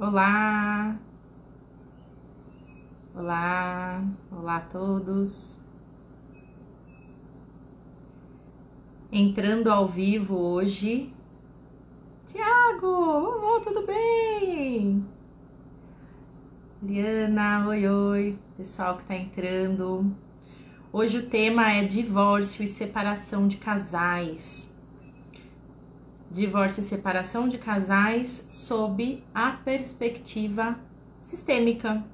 Olá! Olá! Olá a todos! Entrando ao vivo hoje. Tiago! Oh, tudo bem? Liana, oi, oi, pessoal que tá entrando. Hoje o tema é divórcio e separação de casais. Divórcio e separação de casais sob a perspectiva sistêmica,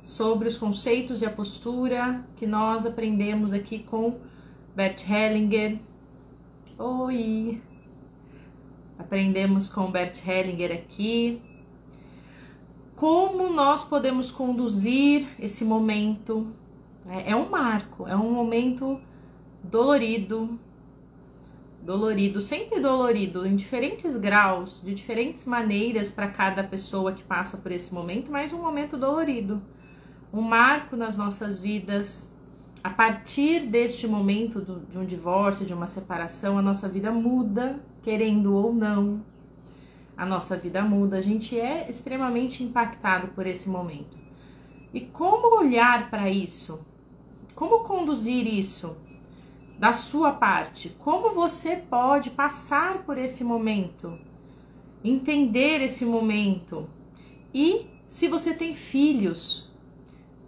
sobre os conceitos e a postura que nós aprendemos aqui com Bert Hellinger. Oi! Aprendemos com Bert Hellinger aqui. Como nós podemos conduzir esse momento? É, é um marco, é um momento dolorido, dolorido, sempre dolorido, em diferentes graus, de diferentes maneiras para cada pessoa que passa por esse momento, mas um momento dolorido, um marco nas nossas vidas. A partir deste momento do, de um divórcio, de uma separação, a nossa vida muda, querendo ou não. A nossa vida muda, a gente é extremamente impactado por esse momento. E como olhar para isso? Como conduzir isso? Da sua parte. Como você pode passar por esse momento, entender esse momento. E se você tem filhos,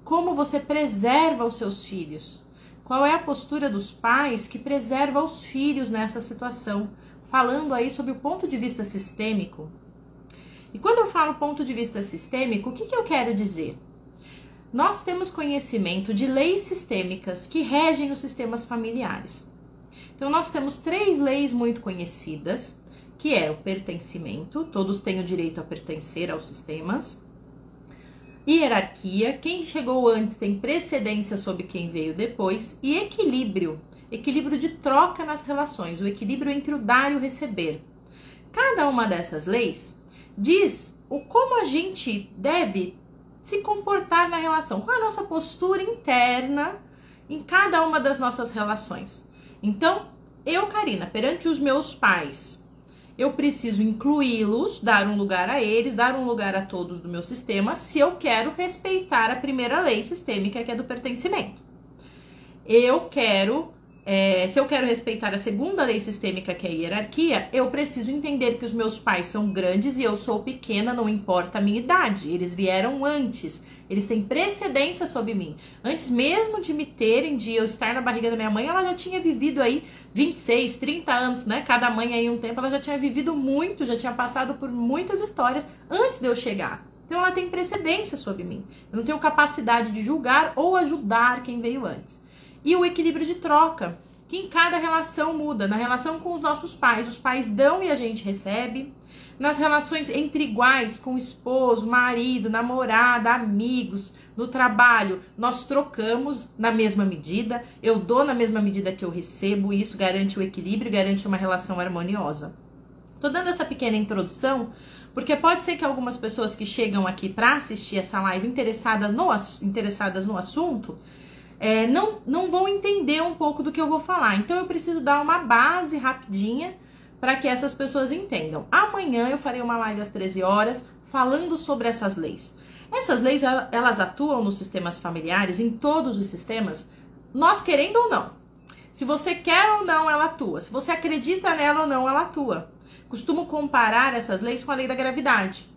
como você preserva os seus filhos? Qual é a postura dos pais que preserva os filhos nessa situação? Falando aí sobre o ponto de vista sistêmico. E quando eu falo ponto de vista sistêmico, o que, que eu quero dizer? Nós temos conhecimento de leis sistêmicas que regem os sistemas familiares. Então, nós temos três leis muito conhecidas, que é o pertencimento, todos têm o direito a pertencer aos sistemas, hierarquia, quem chegou antes tem precedência sobre quem veio depois, e equilíbrio, equilíbrio de troca nas relações, o equilíbrio entre o dar e o receber. Cada uma dessas leis diz o como a gente deve se comportar na relação, qual é a nossa postura interna em cada uma das nossas relações. Então, eu, Karina, perante os meus pais, eu preciso incluí-los, dar um lugar a eles, dar um lugar a todos do meu sistema, se eu quero respeitar a primeira lei sistêmica, que é do pertencimento. Eu quero é, se eu quero respeitar a segunda lei sistêmica, que é a hierarquia, eu preciso entender que os meus pais são grandes e eu sou pequena, não importa a minha idade. Eles vieram antes, eles têm precedência sobre mim. Antes mesmo de me terem, de eu estar na barriga da minha mãe, ela já tinha vivido aí 26, 30 anos, né? Cada mãe aí um tempo, ela já tinha vivido muito, já tinha passado por muitas histórias antes de eu chegar. Então ela tem precedência sobre mim. Eu não tenho capacidade de julgar ou ajudar quem veio antes e o equilíbrio de troca, que em cada relação muda. Na relação com os nossos pais, os pais dão e a gente recebe. Nas relações entre iguais, com esposo, marido, namorada, amigos, no trabalho, nós trocamos na mesma medida. Eu dou na mesma medida que eu recebo, e isso garante o equilíbrio, garante uma relação harmoniosa. Tô dando essa pequena introdução porque pode ser que algumas pessoas que chegam aqui para assistir essa live interessada no, interessadas no assunto é, não, não vão entender um pouco do que eu vou falar. Então eu preciso dar uma base rapidinha para que essas pessoas entendam. Amanhã eu farei uma live às 13 horas falando sobre essas leis. Essas leis elas atuam nos sistemas familiares, em todos os sistemas, nós querendo ou não. Se você quer ou não, ela atua. Se você acredita nela ou não, ela atua. Costumo comparar essas leis com a lei da gravidade.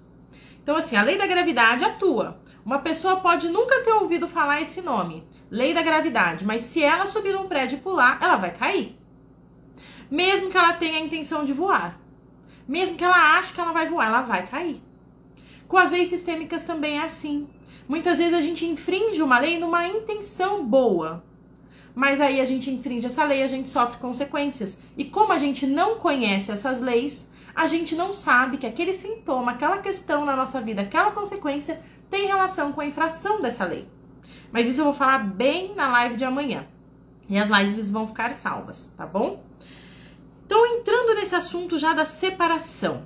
Então, assim, a lei da gravidade atua. Uma pessoa pode nunca ter ouvido falar esse nome, lei da gravidade, mas se ela subir num prédio e pular, ela vai cair. Mesmo que ela tenha a intenção de voar. Mesmo que ela ache que ela vai voar, ela vai cair. Com as leis sistêmicas também é assim. Muitas vezes a gente infringe uma lei numa intenção boa. Mas aí a gente infringe essa lei, a gente sofre consequências. E como a gente não conhece essas leis, a gente não sabe que aquele sintoma, aquela questão na nossa vida, aquela consequência tem relação com a infração dessa lei. Mas isso eu vou falar bem na live de amanhã. E as lives vão ficar salvas, tá bom? Então, entrando nesse assunto já da separação.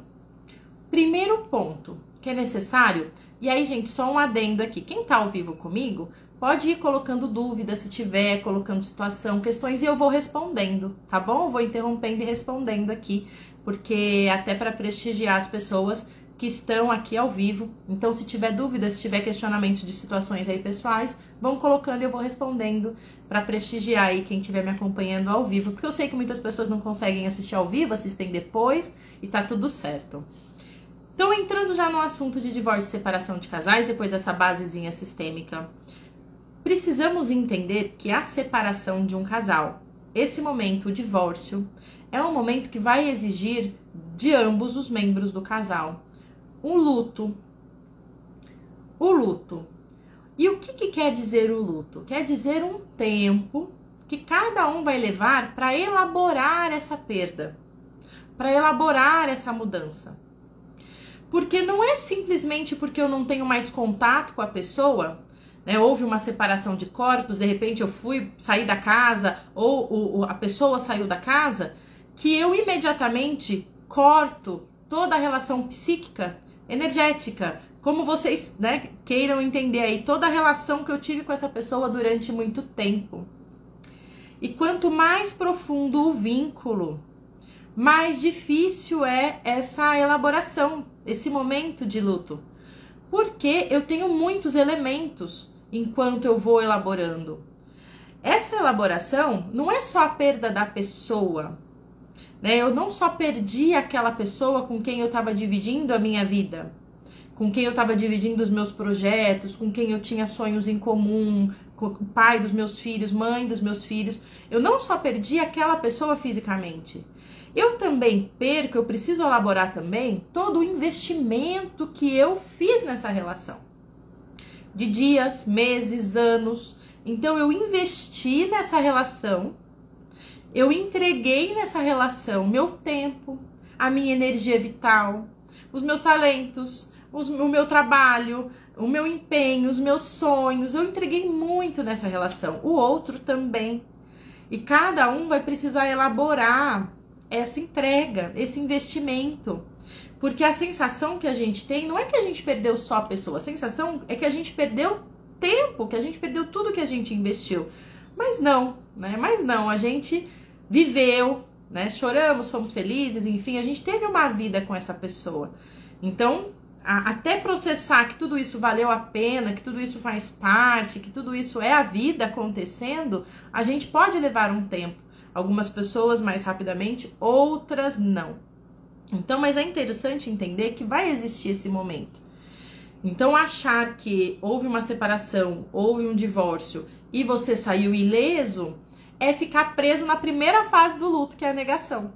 Primeiro ponto que é necessário, e aí, gente, só um adendo aqui. Quem tá ao vivo comigo, pode ir colocando dúvidas se tiver, colocando situação, questões, e eu vou respondendo, tá bom? Eu vou interrompendo e respondendo aqui, porque até para prestigiar as pessoas que estão aqui ao vivo. Então, se tiver dúvidas, se tiver questionamento de situações aí pessoais, vão colocando e eu vou respondendo para prestigiar aí quem estiver me acompanhando ao vivo, porque eu sei que muitas pessoas não conseguem assistir ao vivo, assistem depois e tá tudo certo. Então, entrando já no assunto de divórcio e separação de casais, depois dessa basezinha sistêmica, precisamos entender que a separação de um casal, esse momento, o divórcio, é um momento que vai exigir de ambos os membros do casal um luto. O luto. E o que, que quer dizer o luto? Quer dizer um tempo que cada um vai levar para elaborar essa perda, para elaborar essa mudança. Porque não é simplesmente porque eu não tenho mais contato com a pessoa, né, houve uma separação de corpos, de repente eu fui sair da casa ou, ou a pessoa saiu da casa, que eu imediatamente corto toda a relação psíquica energética, como vocês né, queiram entender aí, toda a relação que eu tive com essa pessoa durante muito tempo. E quanto mais profundo o vínculo, mais difícil é essa elaboração, esse momento de luto. Porque eu tenho muitos elementos enquanto eu vou elaborando. Essa elaboração não é só a perda da pessoa, né? Eu não só perdi aquela pessoa com quem eu estava dividindo a minha vida, com quem eu estava dividindo os meus projetos, com quem eu tinha sonhos em comum, com o pai dos meus filhos, mãe dos meus filhos. Eu não só perdi aquela pessoa fisicamente. Eu também perco, eu preciso elaborar também todo o investimento que eu fiz nessa relação. De dias, meses, anos. Então eu investi nessa relação eu entreguei nessa relação meu tempo, a minha energia vital, os meus talentos, os, o meu trabalho, o meu empenho, os meus sonhos. Eu entreguei muito nessa relação. O outro também. E cada um vai precisar elaborar essa entrega, esse investimento. Porque a sensação que a gente tem não é que a gente perdeu só a pessoa, a sensação é que a gente perdeu tempo, que a gente perdeu tudo que a gente investiu. Mas não, né? Mas não, a gente viveu, né? Choramos, fomos felizes, enfim, a gente teve uma vida com essa pessoa. Então, a, até processar que tudo isso valeu a pena, que tudo isso faz parte, que tudo isso é a vida acontecendo, a gente pode levar um tempo. Algumas pessoas mais rapidamente, outras não. Então, mas é interessante entender que vai existir esse momento. Então, achar que houve uma separação, houve um divórcio e você saiu ileso, é ficar preso na primeira fase do luto, que é a negação.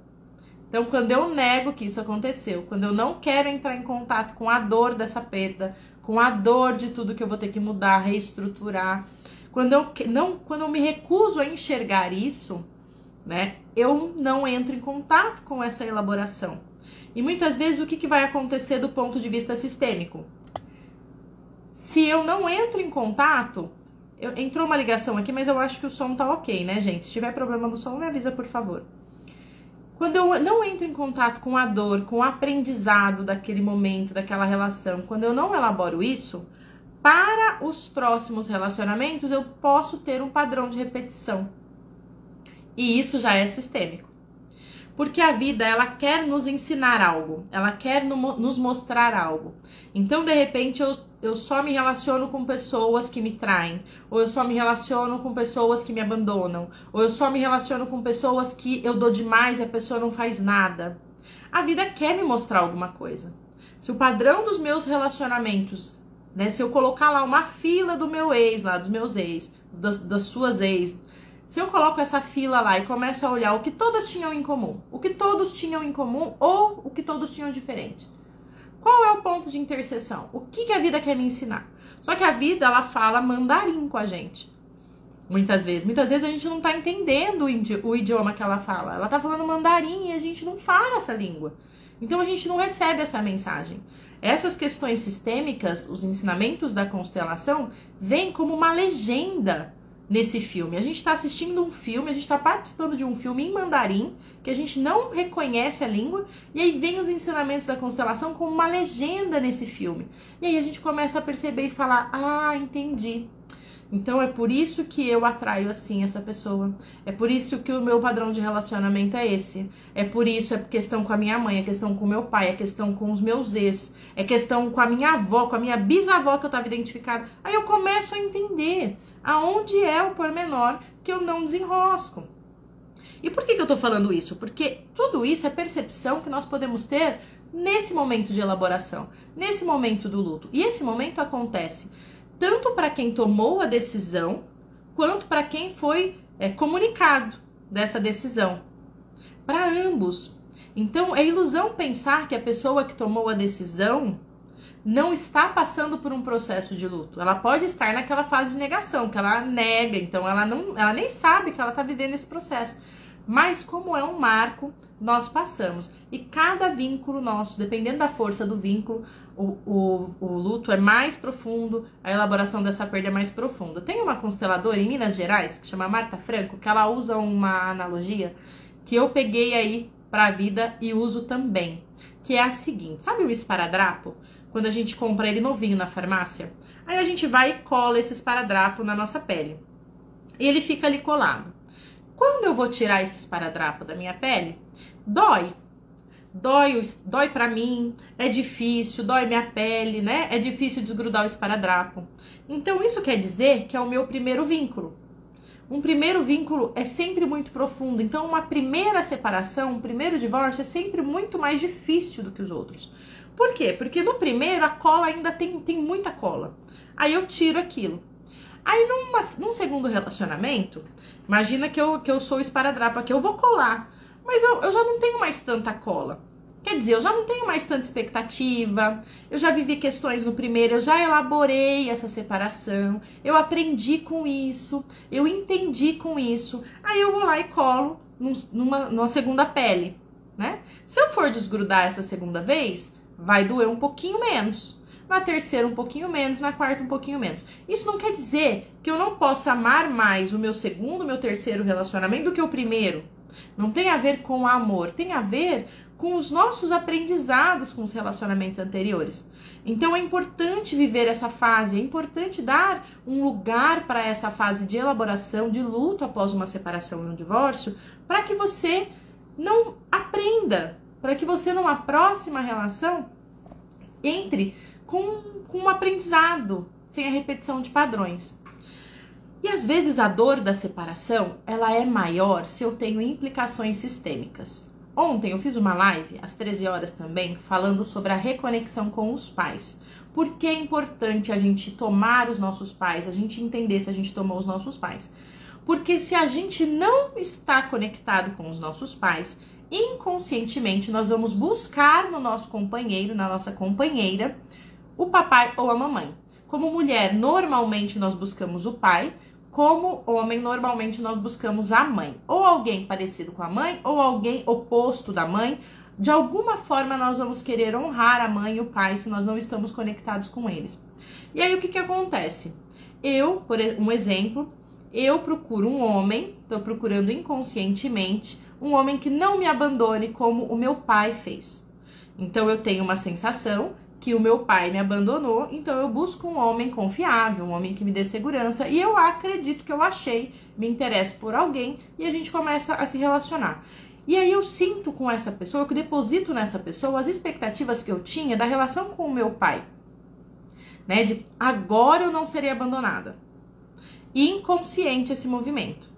Então, quando eu nego que isso aconteceu, quando eu não quero entrar em contato com a dor dessa perda, com a dor de tudo que eu vou ter que mudar, reestruturar, quando eu não, quando eu me recuso a enxergar isso, né, eu não entro em contato com essa elaboração. E muitas vezes o que, que vai acontecer do ponto de vista sistêmico? Se eu não entro em contato, eu, entrou uma ligação aqui, mas eu acho que o som tá ok, né, gente? Se tiver problema no som, me avisa, por favor. Quando eu não entro em contato com a dor, com o aprendizado daquele momento, daquela relação, quando eu não elaboro isso, para os próximos relacionamentos eu posso ter um padrão de repetição. E isso já é sistêmico. Porque a vida, ela quer nos ensinar algo, ela quer nos mostrar algo. Então, de repente, eu eu só me relaciono com pessoas que me traem, ou eu só me relaciono com pessoas que me abandonam, ou eu só me relaciono com pessoas que eu dou demais e a pessoa não faz nada. A vida quer me mostrar alguma coisa. Se o padrão dos meus relacionamentos, né, se eu colocar lá uma fila do meu ex, lá dos meus ex, das, das suas ex, se eu coloco essa fila lá e começo a olhar o que todas tinham em comum, o que todos tinham em comum ou o que todos tinham diferente, qual é o ponto de interseção? O que, que a vida quer me ensinar? Só que a vida, ela fala mandarim com a gente. Muitas vezes. Muitas vezes a gente não tá entendendo o idioma que ela fala. Ela tá falando mandarim e a gente não fala essa língua. Então a gente não recebe essa mensagem. Essas questões sistêmicas, os ensinamentos da constelação, vêm como uma legenda nesse filme. A gente está assistindo um filme, a gente está participando de um filme em mandarim, que a gente não reconhece a língua, e aí vem os ensinamentos da constelação como uma legenda nesse filme. E aí a gente começa a perceber e falar: ah, entendi. Então é por isso que eu atraio assim essa pessoa. É por isso que o meu padrão de relacionamento é esse. É por isso, é questão com a minha mãe, é questão com o meu pai, é questão com os meus ex, é questão com a minha avó, com a minha bisavó que eu estava identificada. Aí eu começo a entender aonde é o pormenor que eu não desenrosco. E por que, que eu tô falando isso? Porque tudo isso é percepção que nós podemos ter nesse momento de elaboração, nesse momento do luto. E esse momento acontece tanto para quem tomou a decisão, quanto para quem foi é, comunicado dessa decisão. Para ambos. Então, é ilusão pensar que a pessoa que tomou a decisão não está passando por um processo de luto. Ela pode estar naquela fase de negação, que ela nega, então ela não, ela nem sabe que ela está vivendo esse processo. Mas como é um marco, nós passamos. E cada vínculo nosso, dependendo da força do vínculo, o, o, o, luto é mais profundo, a elaboração dessa perda é mais profunda. Tem uma consteladora em Minas Gerais, que chama Marta Franco, que ela usa uma analogia que eu peguei aí para a vida e uso também, que é a seguinte: sabe o esparadrapo? Quando a gente compra ele novinho na farmácia, aí a gente vai e cola esse esparadrapo na nossa pele. E ele fica ali colado. Quando eu vou tirar esse esparadrapo da minha pele, dói. Dói, dói para mim, é difícil, dói minha pele, né? É difícil desgrudar o esparadrapo. Então isso quer dizer que é o meu primeiro vínculo. Um primeiro vínculo é sempre muito profundo, então uma primeira separação, um primeiro divórcio é sempre muito mais difícil do que os outros. Por quê? Porque no primeiro a cola ainda tem, tem muita cola. Aí eu tiro aquilo. Aí numa, num segundo relacionamento, imagina que eu, que eu sou esparadrapo aqui, eu vou colar, mas eu, eu já não tenho mais tanta cola. Quer dizer, eu já não tenho mais tanta expectativa, eu já vivi questões no primeiro, eu já elaborei essa separação, eu aprendi com isso, eu entendi com isso. Aí eu vou lá e colo numa, numa segunda pele, né? Se eu for desgrudar essa segunda vez, vai doer um pouquinho menos na terceira um pouquinho menos, na quarta um pouquinho menos. Isso não quer dizer que eu não possa amar mais o meu segundo, meu terceiro relacionamento do que o primeiro. Não tem a ver com amor, tem a ver com os nossos aprendizados com os relacionamentos anteriores. Então é importante viver essa fase, é importante dar um lugar para essa fase de elaboração, de luto após uma separação e um divórcio, para que você não aprenda, para que você numa próxima relação entre com, com um aprendizado, sem a repetição de padrões. E às vezes a dor da separação, ela é maior se eu tenho implicações sistêmicas. Ontem eu fiz uma live, às 13 horas também, falando sobre a reconexão com os pais. Por que é importante a gente tomar os nossos pais, a gente entender se a gente tomou os nossos pais? Porque se a gente não está conectado com os nossos pais, inconscientemente nós vamos buscar no nosso companheiro, na nossa companheira, o papai ou a mamãe. Como mulher, normalmente nós buscamos o pai, como homem, normalmente nós buscamos a mãe. Ou alguém parecido com a mãe, ou alguém oposto da mãe. De alguma forma, nós vamos querer honrar a mãe e o pai se nós não estamos conectados com eles. E aí, o que, que acontece? Eu, por um exemplo, eu procuro um homem, estou procurando inconscientemente, um homem que não me abandone como o meu pai fez. Então, eu tenho uma sensação que o meu pai me abandonou, então eu busco um homem confiável, um homem que me dê segurança, e eu acredito que eu achei, me interesso por alguém e a gente começa a se relacionar. E aí eu sinto com essa pessoa, eu deposito nessa pessoa as expectativas que eu tinha da relação com o meu pai. Né, de agora eu não serei abandonada. Inconsciente esse movimento.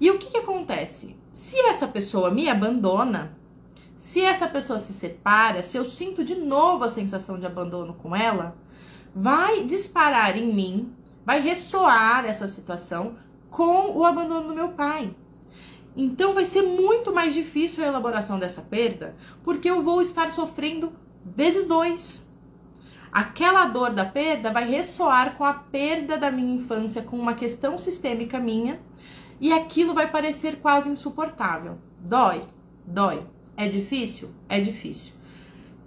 E o que, que acontece? Se essa pessoa me abandona, se essa pessoa se separa, se eu sinto de novo a sensação de abandono com ela, vai disparar em mim, vai ressoar essa situação com o abandono do meu pai. Então vai ser muito mais difícil a elaboração dessa perda, porque eu vou estar sofrendo vezes dois. Aquela dor da perda vai ressoar com a perda da minha infância, com uma questão sistêmica minha, e aquilo vai parecer quase insuportável. Dói, dói. É difícil? É difícil.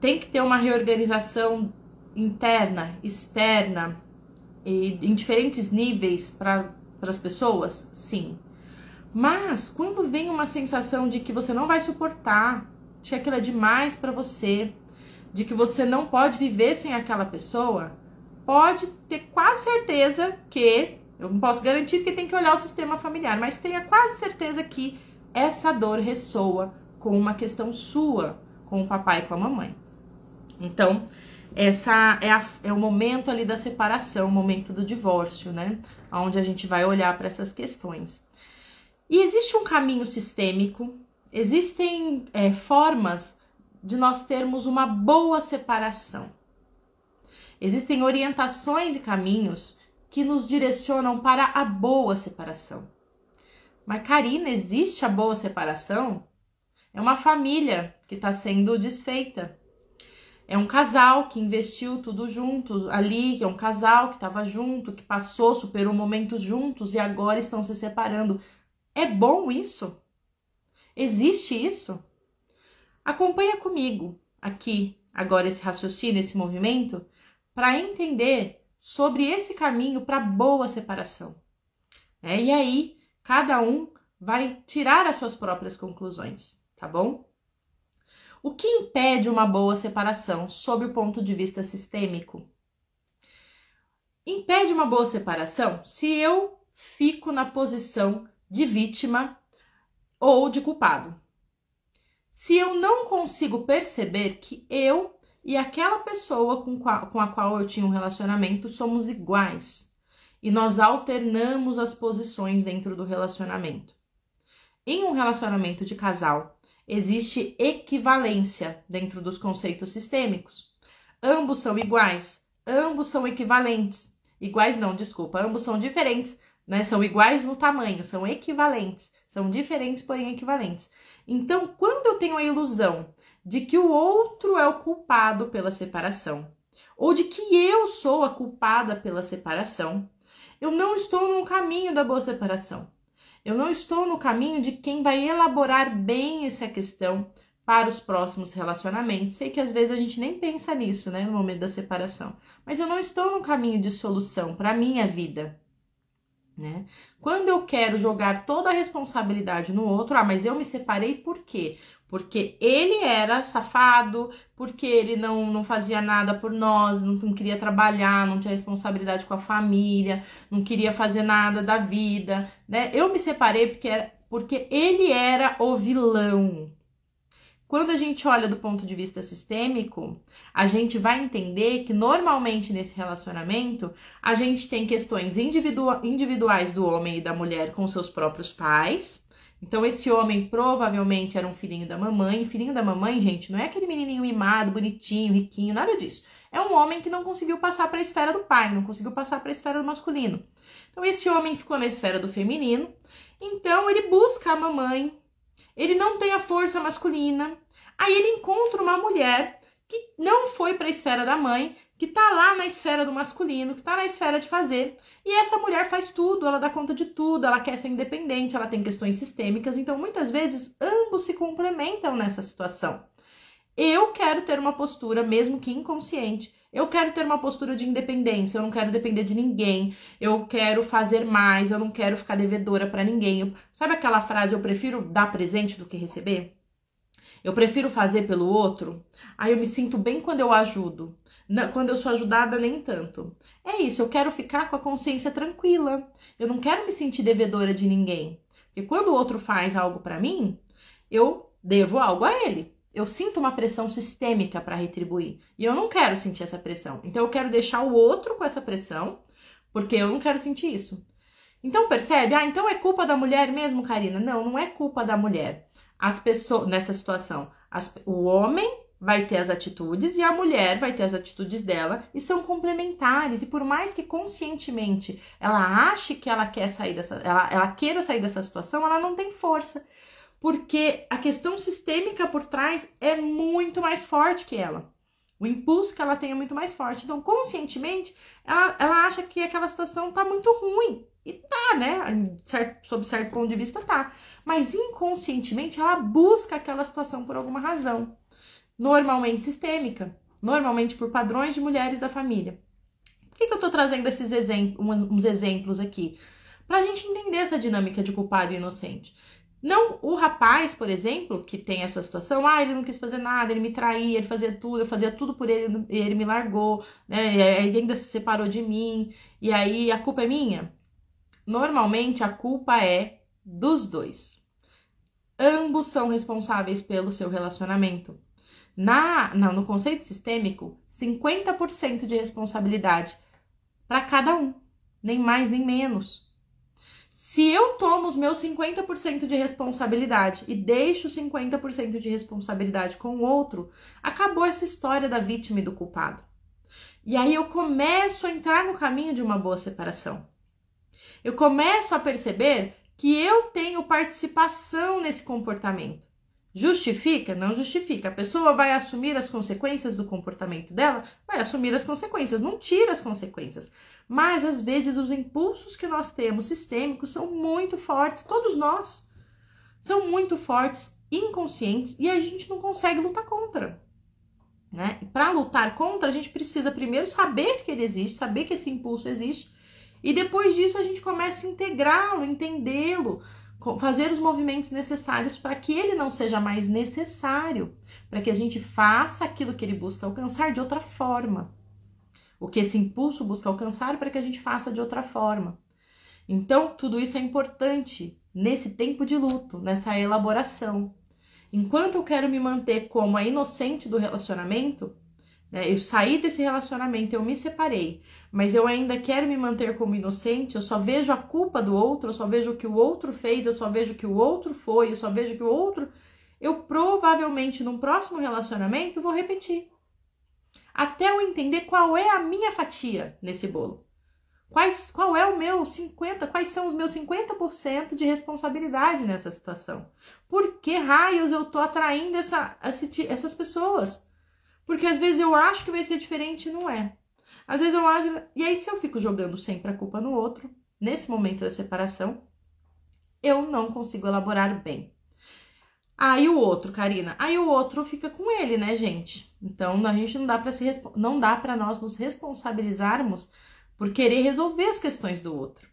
Tem que ter uma reorganização interna, externa, e em diferentes níveis para as pessoas? Sim. Mas quando vem uma sensação de que você não vai suportar, de que aquilo é demais para você, de que você não pode viver sem aquela pessoa, pode ter quase certeza que Eu não posso garantir porque tem que olhar o sistema familiar, mas tenha quase certeza que essa dor ressoa com uma questão sua, com o papai e com a mamãe. Então, essa é, a, é o momento ali da separação, o momento do divórcio, né? Onde a gente vai olhar para essas questões. E existe um caminho sistêmico, existem é, formas de nós termos uma boa separação. Existem orientações e caminhos que nos direcionam para a boa separação. Mas, Karina, existe a boa separação? É uma família que está sendo desfeita. É um casal que investiu tudo junto ali, é um casal que estava junto, que passou, superou momentos juntos e agora estão se separando. É bom isso? Existe isso? Acompanha comigo aqui agora esse raciocínio, esse movimento, para entender sobre esse caminho para boa separação. É, e aí, cada um vai tirar as suas próprias conclusões, tá bom? O que impede uma boa separação sob o ponto de vista sistêmico? Impede uma boa separação se eu fico na posição de vítima ou de culpado. Se eu não consigo perceber que eu e aquela pessoa com, com a qual eu tinha um relacionamento somos iguais e nós alternamos as posições dentro do relacionamento. Em um relacionamento de casal, existe equivalência dentro dos conceitos sistêmicos. Ambos são iguais, ambos são equivalentes. Iguais não, desculpa, ambos são diferentes, né? São iguais no tamanho, são equivalentes, são diferentes, porém equivalentes. Então, quando eu tenho a ilusão de que o outro é o culpado pela separação, ou de que eu sou a culpada pela separação, eu não estou no caminho da boa separação. Eu não estou no caminho de quem vai elaborar bem essa questão para os próximos relacionamentos. Sei que às vezes a gente nem pensa nisso, né, no momento da separação, mas eu não estou no caminho de solução para minha vida. Né? Quando eu quero jogar toda a responsabilidade no outro, ah, mas eu me separei por quê? Porque ele era safado, porque ele não, não fazia nada por nós, não, não queria trabalhar, não tinha responsabilidade com a família, não queria fazer nada da vida, né? Eu me separei porque, era, porque ele era o vilão, quando a gente olha do ponto de vista sistêmico, a gente vai entender que normalmente nesse relacionamento a gente tem questões individuais do homem e da mulher com seus próprios pais. Então, esse homem provavelmente era um filhinho da mamãe. Filhinho da mamãe, gente, não é aquele menininho mimado, bonitinho, riquinho, nada disso. É um homem que não conseguiu passar para a esfera do pai, não conseguiu passar para a esfera do masculino. Então, esse homem ficou na esfera do feminino. Então, ele busca a mamãe, ele não tem a força masculina. Aí ele encontra uma mulher que não foi para a esfera da mãe, que tá lá na esfera do masculino, que tá na esfera de fazer. E essa mulher faz tudo, ela dá conta de tudo, ela quer ser independente, ela tem questões sistêmicas, então muitas vezes ambos se complementam nessa situação. Eu quero ter uma postura, mesmo que inconsciente, eu quero ter uma postura de independência, eu não quero depender de ninguém, eu quero fazer mais, eu não quero ficar devedora para ninguém. Sabe aquela frase, eu prefiro dar presente do que receber? Eu prefiro fazer pelo outro. Aí eu me sinto bem quando eu ajudo. Quando eu sou ajudada, nem tanto. É isso, eu quero ficar com a consciência tranquila. Eu não quero me sentir devedora de ninguém. Porque quando o outro faz algo para mim, eu devo algo a ele eu sinto uma pressão sistêmica para retribuir. E eu não quero sentir essa pressão. Então eu quero deixar o outro com essa pressão, porque eu não quero sentir isso. Então percebe? Ah, então é culpa da mulher mesmo, Karina? Não, não é culpa da mulher. As pessoas nessa situação, as, o homem vai ter as atitudes e a mulher vai ter as atitudes dela e são complementares. E por mais que conscientemente ela ache que ela quer sair dessa, ela, ela queira sair dessa situação, ela não tem força porque a questão sistêmica por trás é muito mais forte que ela. O impulso que ela tem é muito mais forte. Então, conscientemente, ela, ela acha que aquela situação tá muito ruim. E tá, né? Certo, sob certo ponto de vista, tá. Mas inconscientemente, ela busca aquela situação por alguma razão. Normalmente sistêmica. Normalmente por padrões de mulheres da família. Por que, que eu tô trazendo esses exemplos, uns, exemplos aqui? Pra gente entender essa dinâmica de culpado e inocente. Não o rapaz, por exemplo, que tem essa situação, ah, ele não quis fazer nada, ele me traía, ele fazia tudo, eu fazia tudo por ele ele me largou, né? Ele ainda se separou de mim, e aí a culpa é minha. Normalmente a culpa é dos dois. Ambos são responsáveis pelo seu relacionamento. Na, na no conceito sistêmico, 50% de responsabilidade para cada um, nem mais nem menos. Se eu tomo os meus 50% de responsabilidade e deixo 50% de responsabilidade com o outro, acabou essa história da vítima e do culpado. E aí eu começo a entrar no caminho de uma boa separação. Eu começo a perceber que eu tenho participação nesse comportamento. Justifica? Não justifica. A pessoa vai assumir as consequências do comportamento dela? Vai assumir as consequências, não tira as consequências. Mas às vezes os impulsos que nós temos sistêmicos são muito fortes, todos nós são muito fortes, inconscientes e a gente não consegue lutar contra. Né? Para lutar contra, a gente precisa primeiro saber que ele existe, saber que esse impulso existe, e depois disso a gente começa a integrá-lo, entendê-lo, fazer os movimentos necessários para que ele não seja mais necessário, para que a gente faça aquilo que ele busca alcançar de outra forma. O que esse impulso busca alcançar para que a gente faça de outra forma. Então, tudo isso é importante nesse tempo de luto, nessa elaboração. Enquanto eu quero me manter como a inocente do relacionamento, eu saí desse relacionamento, eu me separei, mas eu ainda quero me manter como inocente, eu só vejo a culpa do outro, eu só vejo o que o outro fez, eu só vejo o que o outro foi, eu só vejo que o outro. Eu provavelmente num próximo relacionamento vou repetir. Até eu entender qual é a minha fatia nesse bolo. Quais, qual é o meu 50, quais são os meus 50% de responsabilidade nessa situação? Por que raios eu tô atraindo essa, essas pessoas? Porque às vezes eu acho que vai ser diferente e não é. Às vezes eu acho. E aí, se eu fico jogando sempre a culpa no outro, nesse momento da separação, eu não consigo elaborar bem. Aí o outro, Karina, aí o outro fica com ele, né, gente? Então a gente não dá para se não dá para nós nos responsabilizarmos por querer resolver as questões do outro.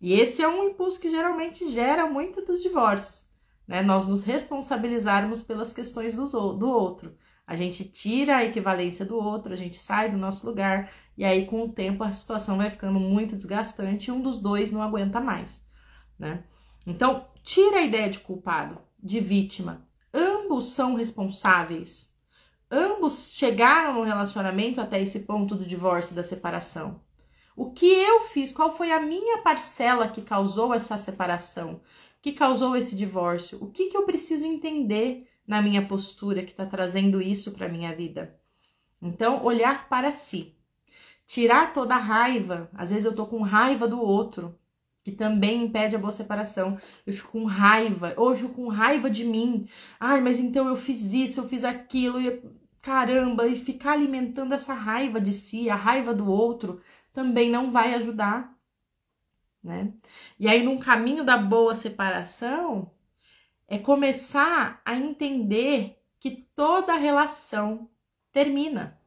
E esse é um impulso que geralmente gera muito dos divórcios, né? Nós nos responsabilizarmos pelas questões do, do outro. A gente tira a equivalência do outro, a gente sai do nosso lugar, e aí com o tempo a situação vai ficando muito desgastante e um dos dois não aguenta mais, né? Então, tira a ideia de culpado, de vítima. Ambos são responsáveis. Ambos chegaram no relacionamento até esse ponto do divórcio da separação. O que eu fiz? Qual foi a minha parcela que causou essa separação? Que causou esse divórcio? O que, que eu preciso entender na minha postura que está trazendo isso para minha vida. Então, olhar para si. Tirar toda a raiva. Às vezes eu tô com raiva do outro, que também impede a boa separação. Eu fico com raiva, ou eu fico com raiva de mim. Ai, mas então eu fiz isso, eu fiz aquilo, e caramba, e ficar alimentando essa raiva de si, a raiva do outro, também não vai ajudar, né? E aí, num caminho da boa separação, é começar a entender que toda relação termina.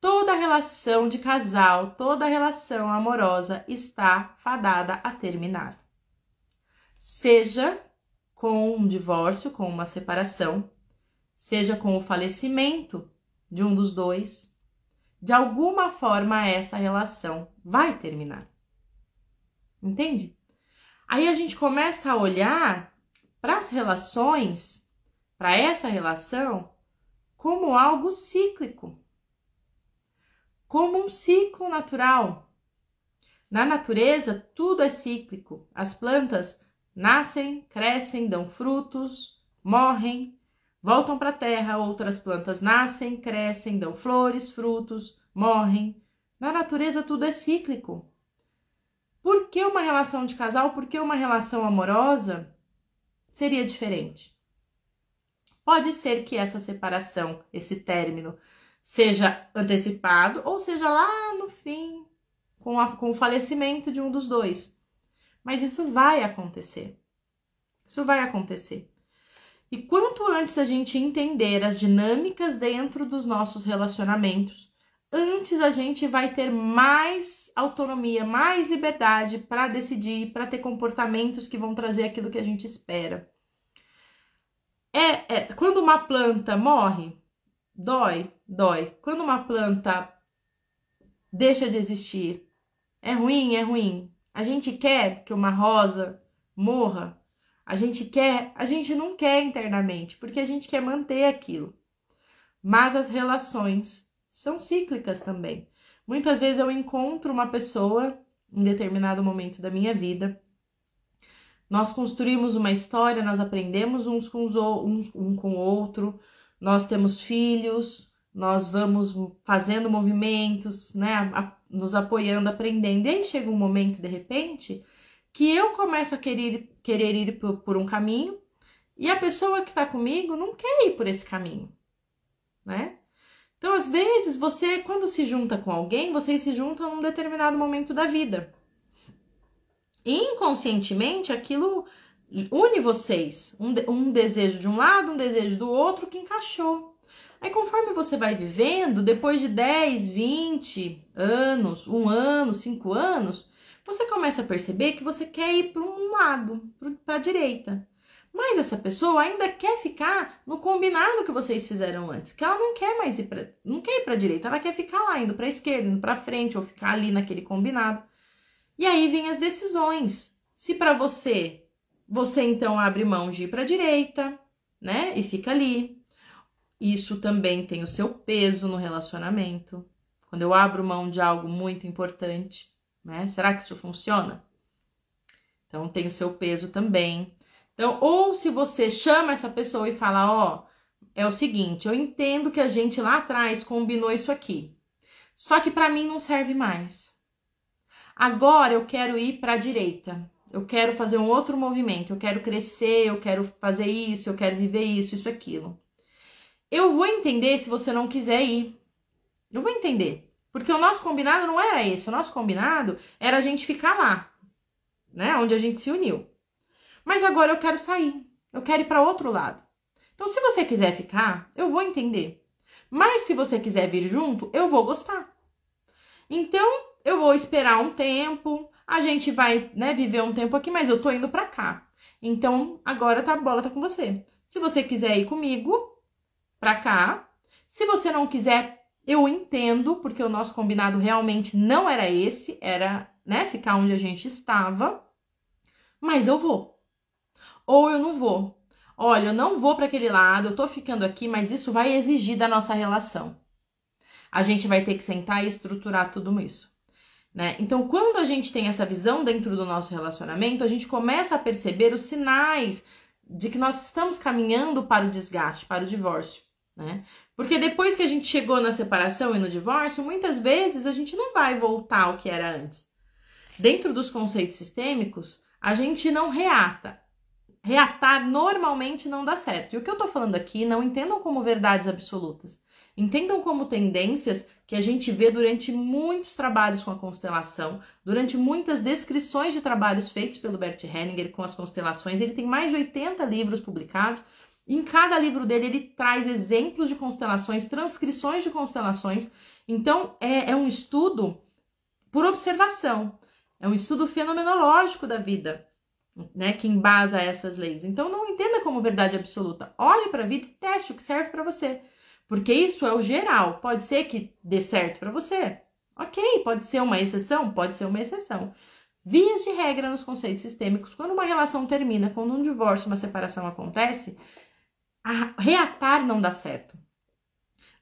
Toda relação de casal, toda relação amorosa está fadada a terminar. Seja com um divórcio, com uma separação, seja com o falecimento de um dos dois, de alguma forma essa relação vai terminar. Entende? Aí a gente começa a olhar para as relações, para essa relação, como algo cíclico, como um ciclo natural. Na natureza, tudo é cíclico. As plantas nascem, crescem, dão frutos, morrem, voltam para a terra. Outras plantas nascem, crescem, dão flores, frutos, morrem. Na natureza, tudo é cíclico. Por que uma relação de casal, por que uma relação amorosa seria diferente? Pode ser que essa separação, esse término, seja antecipado ou seja lá no fim, com, a, com o falecimento de um dos dois. Mas isso vai acontecer. Isso vai acontecer. E quanto antes a gente entender as dinâmicas dentro dos nossos relacionamentos, antes a gente vai ter mais autonomia, mais liberdade para decidir, para ter comportamentos que vão trazer aquilo que a gente espera. É, é, quando uma planta morre, dói, dói. Quando uma planta deixa de existir, É ruim, é ruim. A gente quer que uma rosa morra. A gente quer, a gente não quer internamente, porque a gente quer manter aquilo. Mas as relações são cíclicas também. Muitas vezes eu encontro uma pessoa em determinado momento da minha vida. Nós construímos uma história, nós aprendemos uns com, os, uns, um com o outro, nós temos filhos, nós vamos fazendo movimentos, né, a, nos apoiando, aprendendo. E aí chega um momento, de repente, que eu começo a querer, querer ir por, por um caminho e a pessoa que está comigo não quer ir por esse caminho, né? Então, às vezes, você, quando se junta com alguém, vocês se juntam num determinado momento da vida. Inconscientemente, aquilo une vocês. Um, um desejo de um lado, um desejo do outro que encaixou. Aí, conforme você vai vivendo, depois de 10, 20 anos, um ano, cinco anos, você começa a perceber que você quer ir para um lado, para a direita. Mas essa pessoa ainda quer ficar no combinado que vocês fizeram antes, que ela não quer mais ir para, não quer ir para direita, ela quer ficar lá indo para esquerda, indo para frente ou ficar ali naquele combinado. E aí vem as decisões. Se para você, você então abre mão de ir para direita, né, e fica ali. Isso também tem o seu peso no relacionamento. Quando eu abro mão de algo muito importante, né? Será que isso funciona? Então tem o seu peso também. Então, ou se você chama essa pessoa e fala, ó, oh, é o seguinte, eu entendo que a gente lá atrás combinou isso aqui. Só que para mim não serve mais. Agora eu quero ir para a direita. Eu quero fazer um outro movimento, eu quero crescer, eu quero fazer isso, eu quero viver isso, isso aquilo. Eu vou entender se você não quiser ir. Eu vou entender. Porque o nosso combinado não era esse. O nosso combinado era a gente ficar lá, né? Onde a gente se uniu. Mas agora eu quero sair, eu quero ir para outro lado. Então, se você quiser ficar, eu vou entender. Mas se você quiser vir junto, eu vou gostar. Então, eu vou esperar um tempo, a gente vai, né, viver um tempo aqui, mas eu tô indo para cá. Então, agora tá, a bola tá com você. Se você quiser ir comigo para cá, se você não quiser, eu entendo, porque o nosso combinado realmente não era esse, era, né, ficar onde a gente estava, mas eu vou ou eu não vou. Olha, eu não vou para aquele lado, eu tô ficando aqui, mas isso vai exigir da nossa relação. A gente vai ter que sentar e estruturar tudo isso. Né? Então, quando a gente tem essa visão dentro do nosso relacionamento, a gente começa a perceber os sinais de que nós estamos caminhando para o desgaste, para o divórcio. Né? Porque depois que a gente chegou na separação e no divórcio, muitas vezes a gente não vai voltar ao que era antes. Dentro dos conceitos sistêmicos, a gente não reata, reatar normalmente não dá certo. E o que eu tô falando aqui, não entendam como verdades absolutas. Entendam como tendências que a gente vê durante muitos trabalhos com a constelação, durante muitas descrições de trabalhos feitos pelo Bert Hellinger com as constelações. Ele tem mais de 80 livros publicados. Em cada livro dele, ele traz exemplos de constelações, transcrições de constelações. Então, é, é um estudo por observação, é um estudo fenomenológico da vida né, que embasa essas leis. Então não entenda como verdade absoluta. Olhe para a vida e teste o que serve para você. Porque isso é o geral. Pode ser que dê certo para você. Ok, pode ser uma exceção, pode ser uma exceção. Vias de regra nos conceitos sistêmicos, quando uma relação termina, quando um divórcio, uma separação acontece, reatar não dá certo.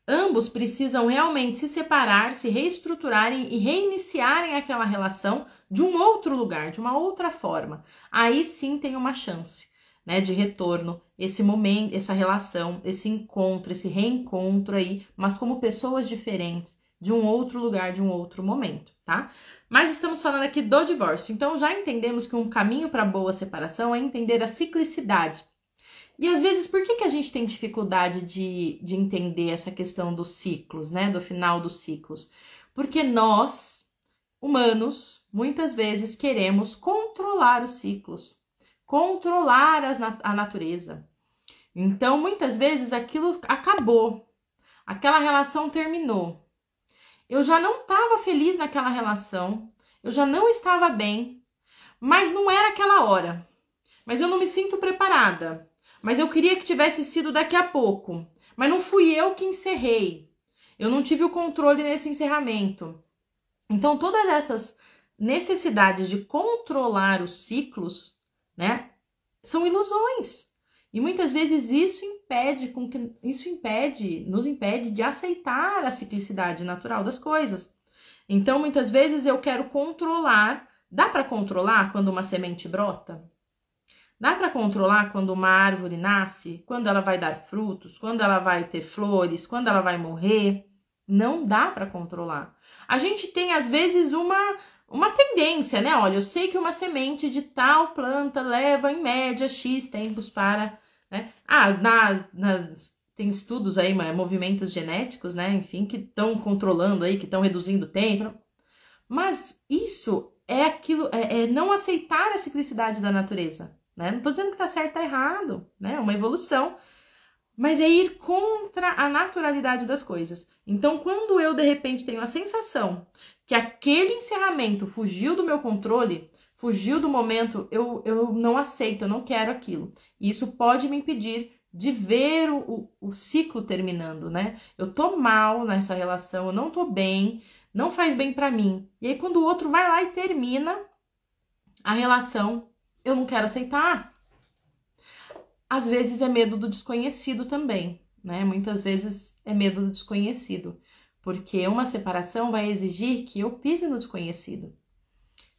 Ambos precisam realmente se separar, se reestruturarem e reiniciarem aquela relação de um outro lugar, de uma outra forma. Aí sim tem uma chance, né, de retorno, esse momento, essa relação, esse encontro, esse reencontro aí, mas como pessoas diferentes, de um outro lugar, de um outro momento, tá? Mas estamos falando aqui do divórcio. Então já entendemos que um caminho para boa separação é entender a ciclicidade. E às vezes, por que, que a gente tem dificuldade de, de entender essa questão dos ciclos, né? Do final dos ciclos? Porque nós, humanos, muitas vezes queremos controlar os ciclos, controlar a natureza. Então, muitas vezes aquilo acabou, aquela relação terminou. Eu já não estava feliz naquela relação, eu já não estava bem, mas não era aquela hora. Mas eu não me sinto preparada. Mas eu queria que tivesse sido daqui a pouco. Mas não fui eu que encerrei. Eu não tive o controle nesse encerramento. Então, todas essas necessidades de controlar os ciclos, né, são ilusões. E muitas vezes isso impede com que isso impede, nos impede de aceitar a ciclicidade natural das coisas. Então, muitas vezes eu quero controlar. Dá para controlar quando uma semente brota? Dá para controlar quando uma árvore nasce, quando ela vai dar frutos, quando ela vai ter flores, quando ela vai morrer? Não dá para controlar. A gente tem às vezes uma uma tendência, né? Olha, eu sei que uma semente de tal planta leva em média X tempos para, né? Ah, na, na tem estudos aí, movimentos genéticos, né? Enfim, que estão controlando aí, que estão reduzindo o tempo. Mas isso é aquilo, é, é, não aceitar a ciclicidade da natureza, né? Não tô dizendo que tá certo ou errado, né? É uma evolução mas é ir contra a naturalidade das coisas. Então, quando eu de repente tenho a sensação que aquele encerramento fugiu do meu controle, fugiu do momento, eu, eu não aceito, eu não quero aquilo. E isso pode me impedir de ver o, o, o ciclo terminando, né? Eu tô mal nessa relação, eu não tô bem, não faz bem para mim. E aí, quando o outro vai lá e termina a relação, eu não quero aceitar às vezes é medo do desconhecido também, né? Muitas vezes é medo do desconhecido, porque uma separação vai exigir que eu pise no desconhecido.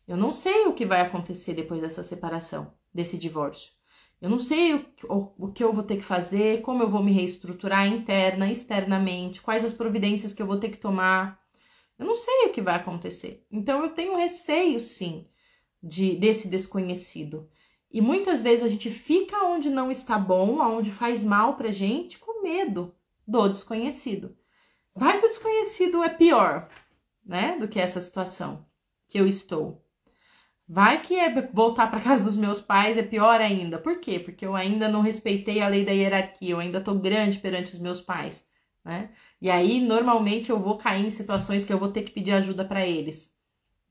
Eu não sei o que vai acontecer depois dessa separação, desse divórcio. Eu não sei o, o, o, que eu vou ter que fazer, como eu vou me reestruturar interna, externamente, quais as providências que eu vou ter que tomar. Eu não sei o que vai acontecer. Então eu tenho receio, sim, de desse desconhecido. E muitas vezes a gente fica onde não está bom, onde faz mal pra gente, com medo do desconhecido. Vai que o desconhecido é pior, né, do que essa situação que eu estou. Vai que é voltar para casa dos meus pais é pior ainda. Por quê? Porque eu ainda não respeitei a lei da hierarquia, eu ainda tô grande perante os meus pais, né? E aí normalmente eu vou cair em situações que eu vou ter que pedir ajuda para eles,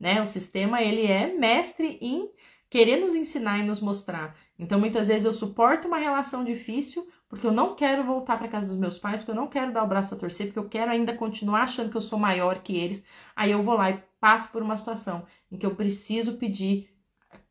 né? O sistema ele é mestre em querer nos ensinar e nos mostrar. Então, muitas vezes eu suporto uma relação difícil porque eu não quero voltar para casa dos meus pais, porque eu não quero dar o braço a torcer, porque eu quero ainda continuar achando que eu sou maior que eles. Aí eu vou lá e passo por uma situação em que eu preciso pedir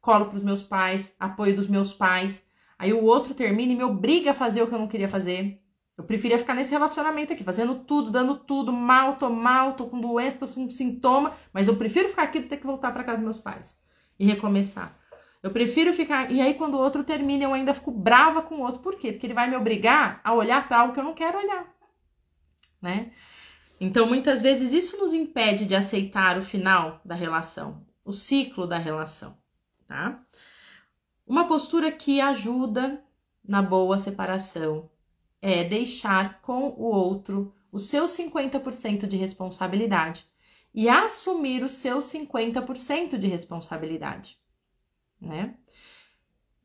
colo para os meus pais, apoio dos meus pais. Aí o outro termina e me obriga a fazer o que eu não queria fazer. Eu preferia ficar nesse relacionamento aqui, fazendo tudo, dando tudo, mal, tô mal, tô com doença, tô com sintoma, mas eu prefiro ficar aqui do que ter que voltar para casa dos meus pais e recomeçar. Eu prefiro ficar. E aí, quando o outro termina, eu ainda fico brava com o outro. Por quê? Porque ele vai me obrigar a olhar para algo que eu não quero olhar. Né? Então, muitas vezes, isso nos impede de aceitar o final da relação, o ciclo da relação. Tá? Uma postura que ajuda na boa separação é deixar com o outro o seu 50% de responsabilidade e assumir o seu 50% de responsabilidade né?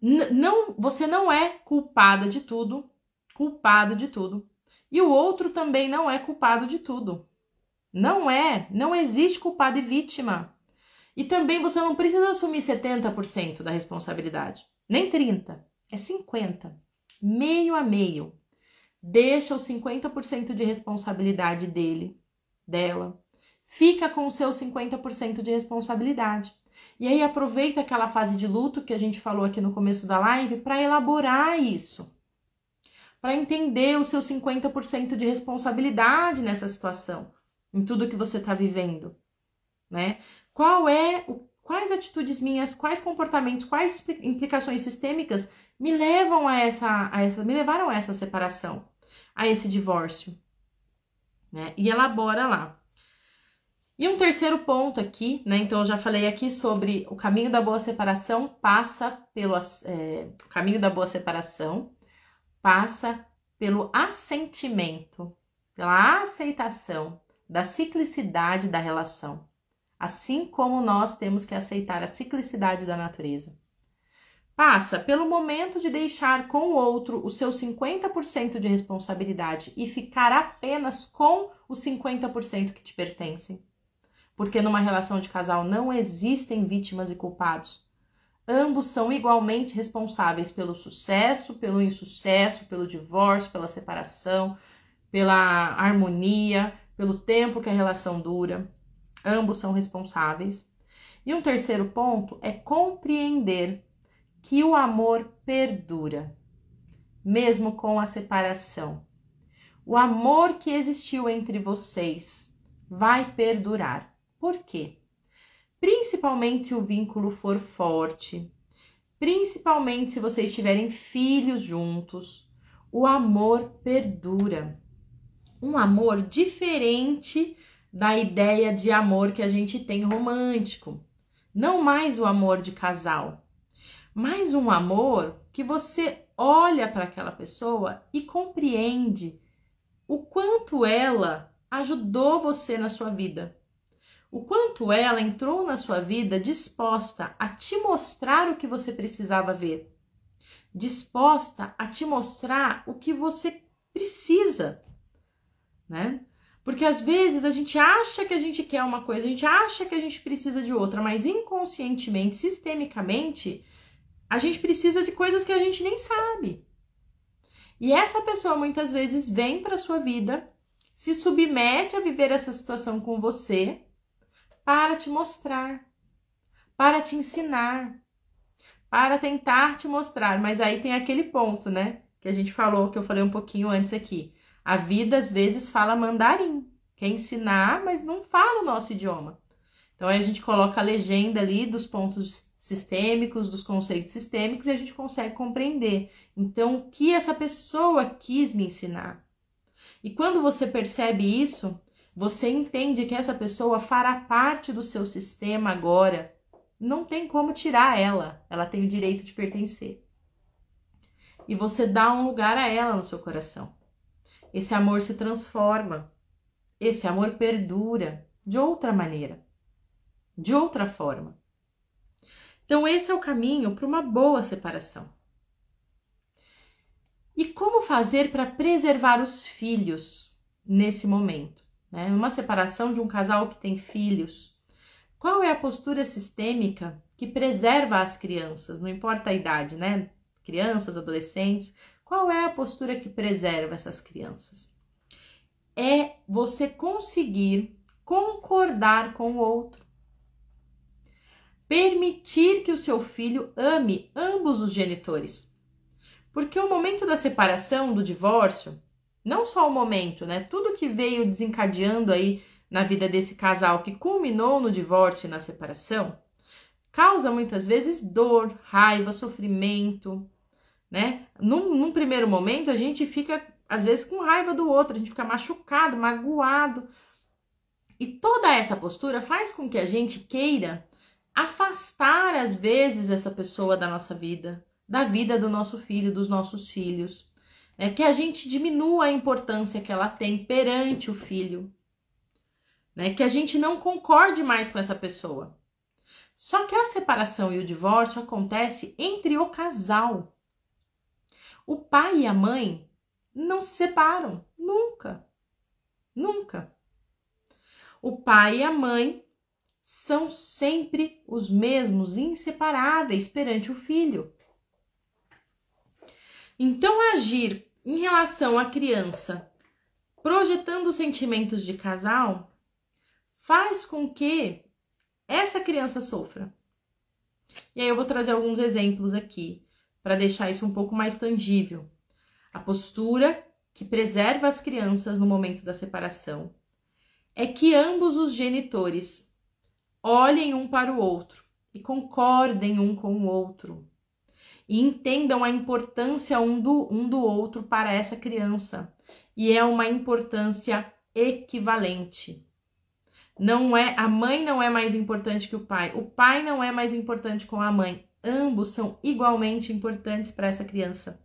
não, você não é culpada de tudo, culpado de tudo. E o outro também não é culpado de tudo. Não é, não existe culpado e vítima. E também você não precisa assumir 70% da responsabilidade, nem 30, é 50, meio a meio. Deixa os 50% de responsabilidade dele, dela. Fica com o seu 50% de responsabilidade. E aí aproveita aquela fase de luto que a gente falou aqui no começo da live para elaborar isso. Para entender o seu 50% de responsabilidade nessa situação, em tudo que você está vivendo, né? Qual é o quais atitudes minhas, quais comportamentos, quais implicações sistêmicas me levam a essa, a essa, me levaram a essa separação, a esse divórcio, né? E elabora lá. E um terceiro ponto aqui, né? Então eu já falei aqui sobre o caminho da boa separação passa pelo é, o caminho da boa separação passa pelo assentimento, pela aceitação da ciclicidade da relação, assim como nós temos que aceitar a ciclicidade da natureza. Passa pelo momento de deixar com o outro o seu 50% de responsabilidade e ficar apenas com os 50% que te pertencem porque numa relação de casal não existem vítimas e culpados. Ambos são igualmente responsáveis pelo sucesso, pelo insucesso, pelo divórcio, pela separação, pela harmonia, pelo tempo que a relação dura. Ambos são responsáveis. E um terceiro ponto é compreender que o amor perdura, mesmo com a separação. O amor que existiu entre vocês vai perdurar. Por quê? Principalmente se o vínculo for forte, principalmente se vocês tiverem filhos juntos, o amor perdura. Um amor diferente da ideia de amor que a gente tem romântico. Não mais o amor de casal, mas um amor que você olha para aquela pessoa e compreende o quanto ela ajudou você na sua vida. O quanto ela entrou na sua vida disposta a te mostrar o que você precisava ver, disposta a te mostrar o que você precisa, né? Porque às vezes a gente acha que a gente quer uma coisa, a gente acha que a gente precisa de outra, mas inconscientemente, sistemicamente, a gente precisa de coisas que a gente nem sabe. E essa pessoa muitas vezes vem para sua vida, se submete a viver essa situação com você para te mostrar, para te ensinar, para tentar te mostrar. Mas aí tem aquele ponto, né? Que a gente falou, que eu falei um pouquinho antes aqui. A vida às vezes fala mandarim, quer ensinar, mas não fala o nosso idioma. Então aí a gente coloca a legenda ali dos pontos sistêmicos, dos conceitos sistêmicos e a gente consegue compreender. Então, o que essa pessoa quis me ensinar? E quando você percebe isso, você entende que essa pessoa fará parte do seu sistema agora. Não tem como tirar ela, ela tem o direito de pertencer. E você dá um lugar a ela no seu coração. Esse amor se transforma, esse amor perdura de outra maneira, de outra forma. Então, esse é o caminho para uma boa separação. E como fazer para preservar os filhos nesse momento? Né? Uma separação de um casal que tem filhos. Qual é a postura sistêmica que preserva as crianças? Não importa a idade, né? Crianças, adolescentes. Qual é a postura que preserva essas crianças? É você conseguir concordar com o outro permitir que o seu filho ame ambos os genitores. Porque o momento da separação, do divórcio, não só o momento, né? Tudo que veio desencadeando aí na vida desse casal que culminou no divórcio e na separação, causa muitas vezes dor, raiva, sofrimento, né? Num, num primeiro momento a gente fica às vezes com raiva do outro, a gente fica machucado, magoado. E toda essa postura faz com que a gente queira afastar às vezes essa pessoa da nossa vida, da vida do nosso filho, dos nossos filhos, é que a gente diminua a importância que ela tem perante o filho, né? Que a gente não concorde mais com essa pessoa. Só que a separação e o divórcio acontece entre o casal. O pai e a mãe não se separam nunca. Nunca. O pai e a mãe são sempre os mesmos, inseparáveis perante o filho. Então, agir em relação à criança, projetando sentimentos de casal, faz com que essa criança sofra. E aí eu vou trazer alguns exemplos aqui para deixar isso um pouco mais tangível. A postura que preserva as crianças no momento da separação é que ambos os genitores olhem um para o outro e concordem um com o outro. E entendam a importância um do, um do outro para essa criança. E é uma importância equivalente. Não é a mãe não é mais importante que o pai, o pai não é mais importante com a mãe. Ambos são igualmente importantes para essa criança.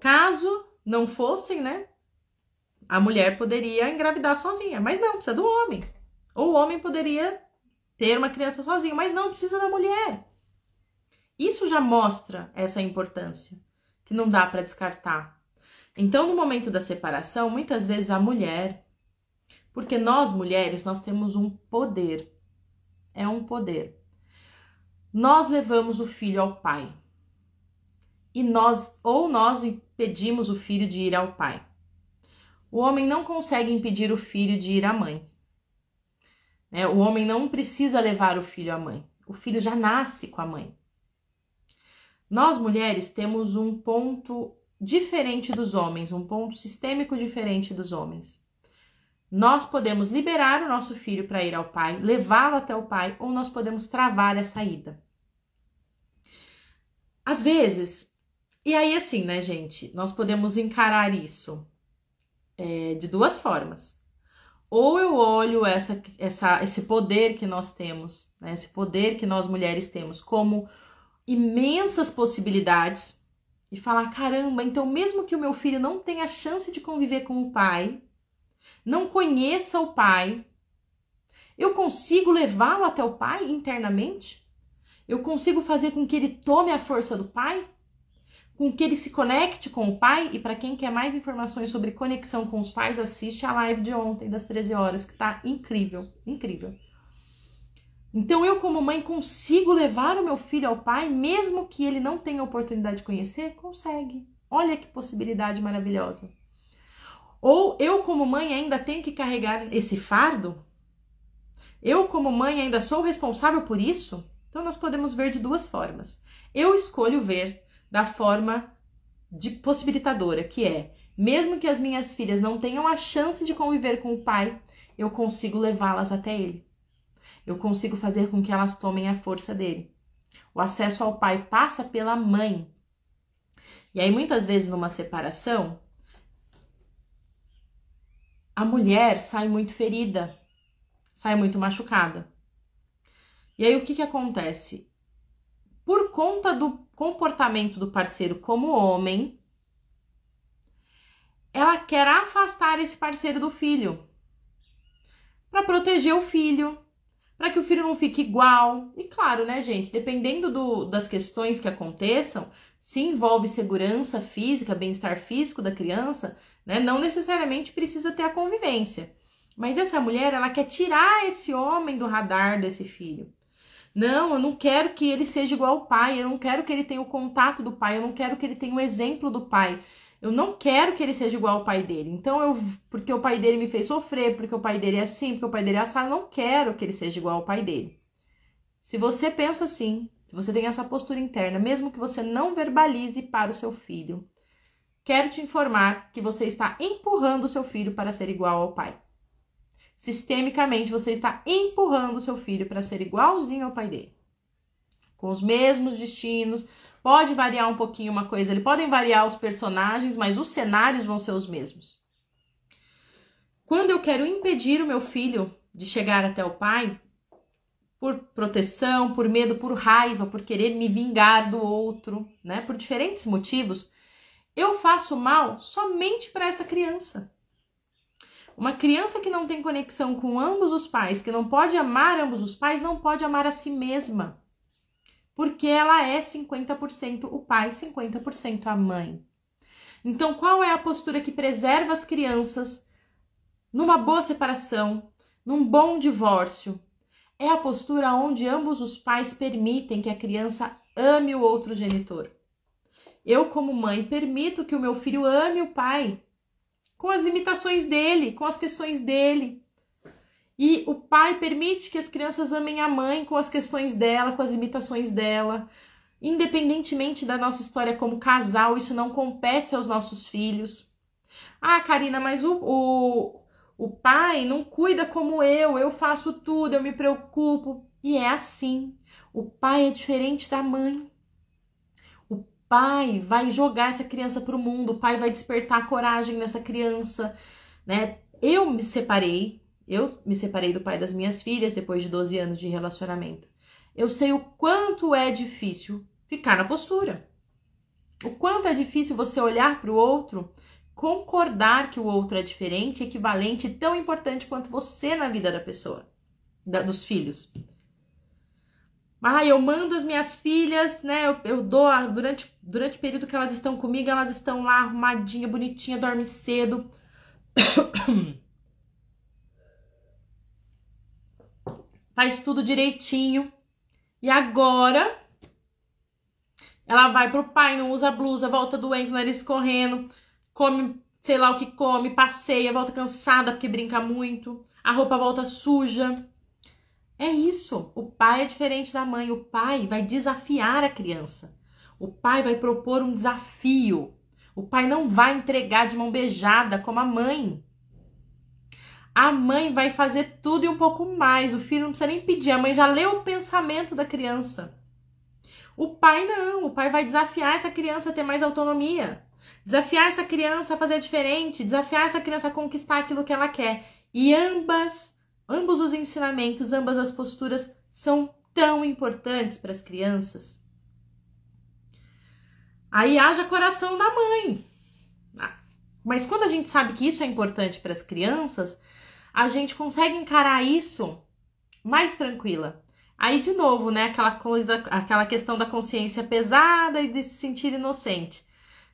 Caso não fossem, né? A mulher poderia engravidar sozinha, mas não, precisa do homem. Ou o homem poderia ter uma criança sozinho, mas não precisa da mulher. Isso já mostra essa importância, que não dá para descartar. Então, no momento da separação, muitas vezes a mulher, porque nós mulheres, nós temos um poder. É um poder. Nós levamos o filho ao pai. E nós ou nós impedimos o filho de ir ao pai. O homem não consegue impedir o filho de ir à mãe. Né? O homem não precisa levar o filho à mãe. O filho já nasce com a mãe. Nós mulheres temos um ponto diferente dos homens, um ponto sistêmico diferente dos homens. Nós podemos liberar o nosso filho para ir ao pai, levá-lo até o pai, ou nós podemos travar essa ida. Às vezes, e aí assim, né, gente, nós podemos encarar isso é, de duas formas. Ou eu olho essa, essa, esse poder que nós temos, né, esse poder que nós mulheres temos, como imensas possibilidades e falar: caramba, então mesmo que o meu filho não tenha chance de conviver com o pai, não conheça o pai, eu consigo levá-lo até o pai internamente? Eu consigo fazer com que ele tome a força do pai? Com que ele se conecte com o pai? E para quem quer mais informações sobre conexão com os pais, assiste a live de ontem, das 13 horas, que tá incrível, incrível. Então eu, como mãe, consigo levar o meu filho ao pai, mesmo que ele não tenha oportunidade de conhecer? Consegue. Olha que possibilidade maravilhosa. Ou eu, como mãe, ainda tenho que carregar esse fardo? Eu, como mãe, ainda sou responsável por isso? Então nós podemos ver de duas formas. Eu escolho ver da forma de possibilitadora, que é, mesmo que as minhas filhas não tenham a chance de conviver com o pai, eu consigo levá-las até ele eu consigo fazer com que elas tomem a força dele. O acesso ao pai passa pela mãe. E aí, muitas vezes, numa separação, a mulher sai muito ferida, sai muito machucada. E aí, o que, que acontece? Por conta do comportamento do parceiro como homem, ela quer afastar esse parceiro do filho para proteger o filho, para que o filho não fique igual. E claro, né, gente, dependendo do, das questões que aconteçam, se envolve segurança física, bem-estar físico da criança, né, não necessariamente precisa ter a convivência. Mas essa mulher, ela quer tirar esse homem do radar desse filho. Não, eu não quero que ele seja igual ao pai, eu não quero que ele tenha o contato do pai, eu não quero que ele tenha o exemplo do pai. Eu não quero que ele seja igual ao pai dele. Então, eu, porque o pai dele me fez sofrer, porque o pai dele é assim, porque o pai dele é assado, eu não quero que ele seja igual ao pai dele. Se você pensa assim, se você tem essa postura interna, mesmo que você não verbalize para o seu filho, quero te informar que você está empurrando o seu filho para ser igual ao pai. Sistemicamente, você está empurrando seu filho para ser igualzinho ao pai dele. Com os mesmos destinos, Pode variar um pouquinho uma coisa, ele podem variar os personagens, mas os cenários vão ser os mesmos. Quando eu quero impedir o meu filho de chegar até o pai, por proteção, por medo, por raiva, por querer me vingar do outro, né? Por diferentes motivos, eu faço mal somente para essa criança. Uma criança que não tem conexão com ambos os pais, que não pode amar ambos os pais, não pode amar a si mesma porque ela é 50% o pai, 50% a mãe. Então, qual é a postura que preserva as crianças numa boa separação, num bom divórcio? É a postura onde ambos os pais permitem que a criança ame o outro genitor. Eu, como mãe, permito que o meu filho ame o pai, com as limitações dele, com as questões dele, e o pai permite que as crianças amem a mãe com as questões dela, com as limitações dela. Independentemente da nossa história como casal, isso não compete aos nossos filhos. Ah, Karina, mas o, o, o pai não cuida como eu, eu faço tudo, eu me preocupo. E é assim. O pai é diferente da mãe. Pai vai jogar essa criança para o mundo, o pai vai despertar coragem nessa criança, né? Eu me separei, eu me separei do pai das minhas filhas depois de 12 anos de relacionamento. Eu sei o quanto é difícil ficar na postura. O quanto é difícil você olhar para o outro, concordar que o outro é diferente, equivalente tão importante quanto você na vida da pessoa, da, dos filhos. Ah, eu mando as minhas filhas, né? Eu, eu dou durante, durante o período que elas estão comigo, elas estão lá arrumadinha, bonitinha, dorme cedo. faz tudo direitinho. E agora ela vai pro pai, não usa blusa, volta doente, nariz correndo, come sei lá o que come, passeia, volta cansada porque brinca muito, a roupa volta suja. É isso. O pai é diferente da mãe. O pai vai desafiar a criança. O pai vai propor um desafio. O pai não vai entregar de mão beijada como a mãe. A mãe vai fazer tudo e um pouco mais. O filho não precisa nem pedir. A mãe já leu o pensamento da criança. O pai não. O pai vai desafiar essa criança a ter mais autonomia. Desafiar essa criança a fazer diferente. Desafiar essa criança a conquistar aquilo que ela quer. E ambas, ambos os ensinamentos, ambas as posturas são tão importantes para as crianças. Aí haja coração da mãe. Ah, mas quando a gente sabe que isso é importante para as crianças, a gente consegue encarar isso mais tranquila. Aí, de novo, né, aquela coisa, aquela questão da consciência pesada e de se sentir inocente.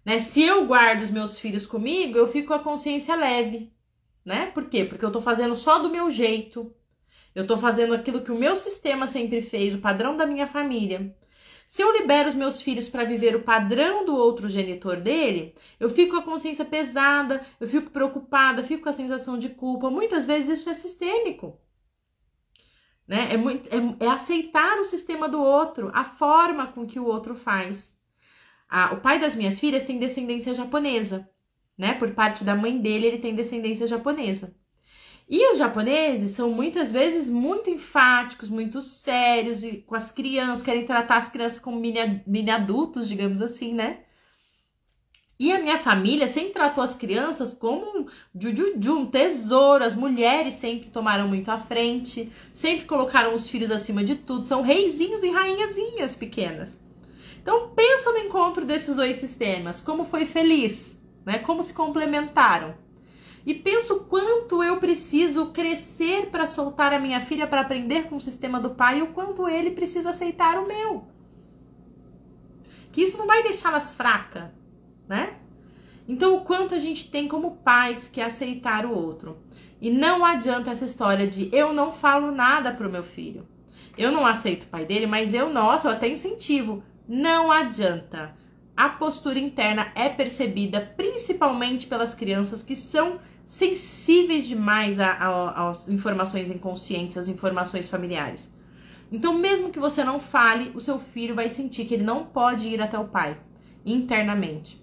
Né? Se eu guardo os meus filhos comigo, eu fico com a consciência leve, né? Por quê? Porque eu tô fazendo só do meu jeito. Eu tô fazendo aquilo que o meu sistema sempre fez, o padrão da minha família. Se eu libero os meus filhos para viver o padrão do outro genitor dele, eu fico com a consciência pesada, eu fico preocupada, fico com a sensação de culpa. Muitas vezes isso é sistêmico. Né? É, muito, é, é aceitar o sistema do outro, a forma com que o outro faz. Ah, o pai das minhas filhas tem descendência japonesa, né? Por parte da mãe dele, ele tem descendência japonesa. E os japoneses são muitas vezes muito enfáticos, muito sérios e com as crianças, querem tratar as crianças como mini, mini adultos, digamos assim, né? E a minha família sempre tratou as crianças como um, um tesouro. As mulheres sempre tomaram muito à frente, sempre colocaram os filhos acima de tudo. São reizinhos e rainhazinhas pequenas. Então pensa no encontro desses dois sistemas, como foi feliz, né? Como se complementaram. E penso quanto eu preciso crescer para soltar a minha filha para aprender com o sistema do pai e o quanto ele precisa aceitar o meu. Que isso não vai deixá-las fracas, né? Então, o quanto a gente tem como pais que aceitar o outro. E não adianta essa história de eu não falo nada pro meu filho. Eu não aceito o pai dele, mas eu, nossa, eu até incentivo. Não adianta. A postura interna é percebida principalmente pelas crianças que são sensíveis demais às informações inconscientes, às informações familiares. Então, mesmo que você não fale, o seu filho vai sentir que ele não pode ir até o pai internamente.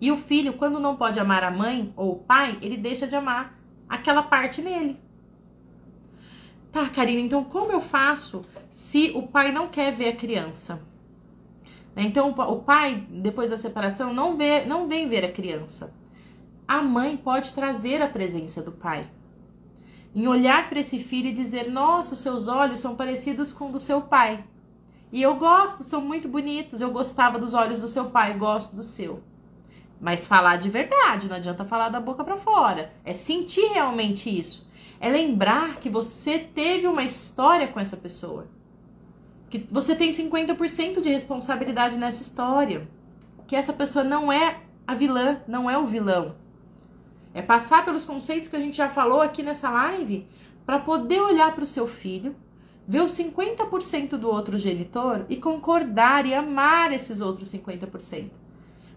E o filho, quando não pode amar a mãe ou o pai, ele deixa de amar aquela parte nele. Tá, Karina, então como eu faço se o pai não quer ver a criança? Então, o pai, depois da separação, não, vê, não vem ver a criança a mãe pode trazer a presença do pai. Em olhar para esse filho e dizer: Nossa, os seus olhos são parecidos com o do seu pai. E eu gosto, são muito bonitos. Eu gostava dos olhos do seu pai, gosto do seu. Mas falar de verdade, não adianta falar da boca para fora. É sentir realmente isso. É lembrar que você teve uma história com essa pessoa. Que você tem 50% de responsabilidade nessa história. Que essa pessoa não é a vilã, não é o vilão. É passar pelos conceitos que a gente já falou aqui nessa live para poder olhar para o seu filho, ver os 50% do outro genitor e concordar e amar esses outros 50%.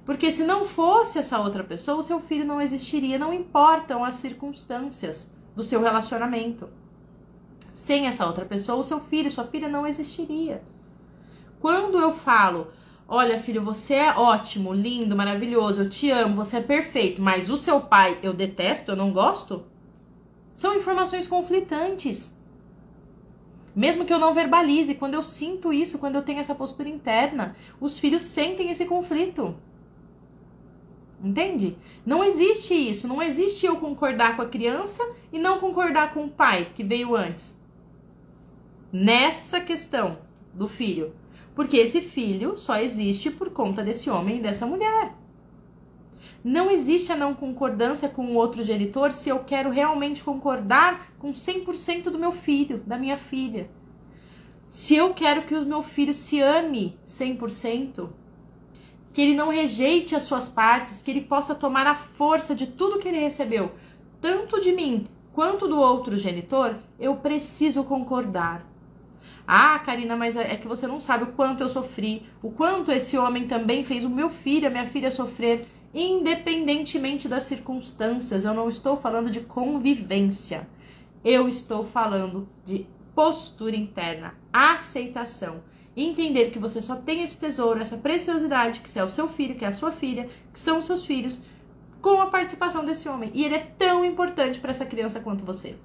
Porque se não fosse essa outra pessoa, o seu filho não existiria, não importam as circunstâncias do seu relacionamento. Sem essa outra pessoa, o seu filho, sua filha não existiria. Quando eu falo Olha, filho, você é ótimo, lindo, maravilhoso, eu te amo, você é perfeito, mas o seu pai eu detesto, eu não gosto? São informações conflitantes. Mesmo que eu não verbalize, quando eu sinto isso, quando eu tenho essa postura interna, os filhos sentem esse conflito. Entende? Não existe isso. Não existe eu concordar com a criança e não concordar com o pai que veio antes. Nessa questão do filho. Porque esse filho só existe por conta desse homem e dessa mulher. Não existe a não concordância com o outro genitor se eu quero realmente concordar com 100% do meu filho, da minha filha. Se eu quero que o meu filho se ame 100%, que ele não rejeite as suas partes, que ele possa tomar a força de tudo que ele recebeu, tanto de mim quanto do outro genitor, eu preciso concordar. Ah, Karina, mas é que você não sabe o quanto eu sofri, o quanto esse homem também fez o meu filho, a minha filha sofrer, independentemente das circunstâncias. Eu não estou falando de convivência. Eu estou falando de postura interna, aceitação. Entender que você só tem esse tesouro, essa preciosidade, que é o seu filho, que é a sua filha, que são os seus filhos, com a participação desse homem. E ele é tão importante para essa criança quanto você.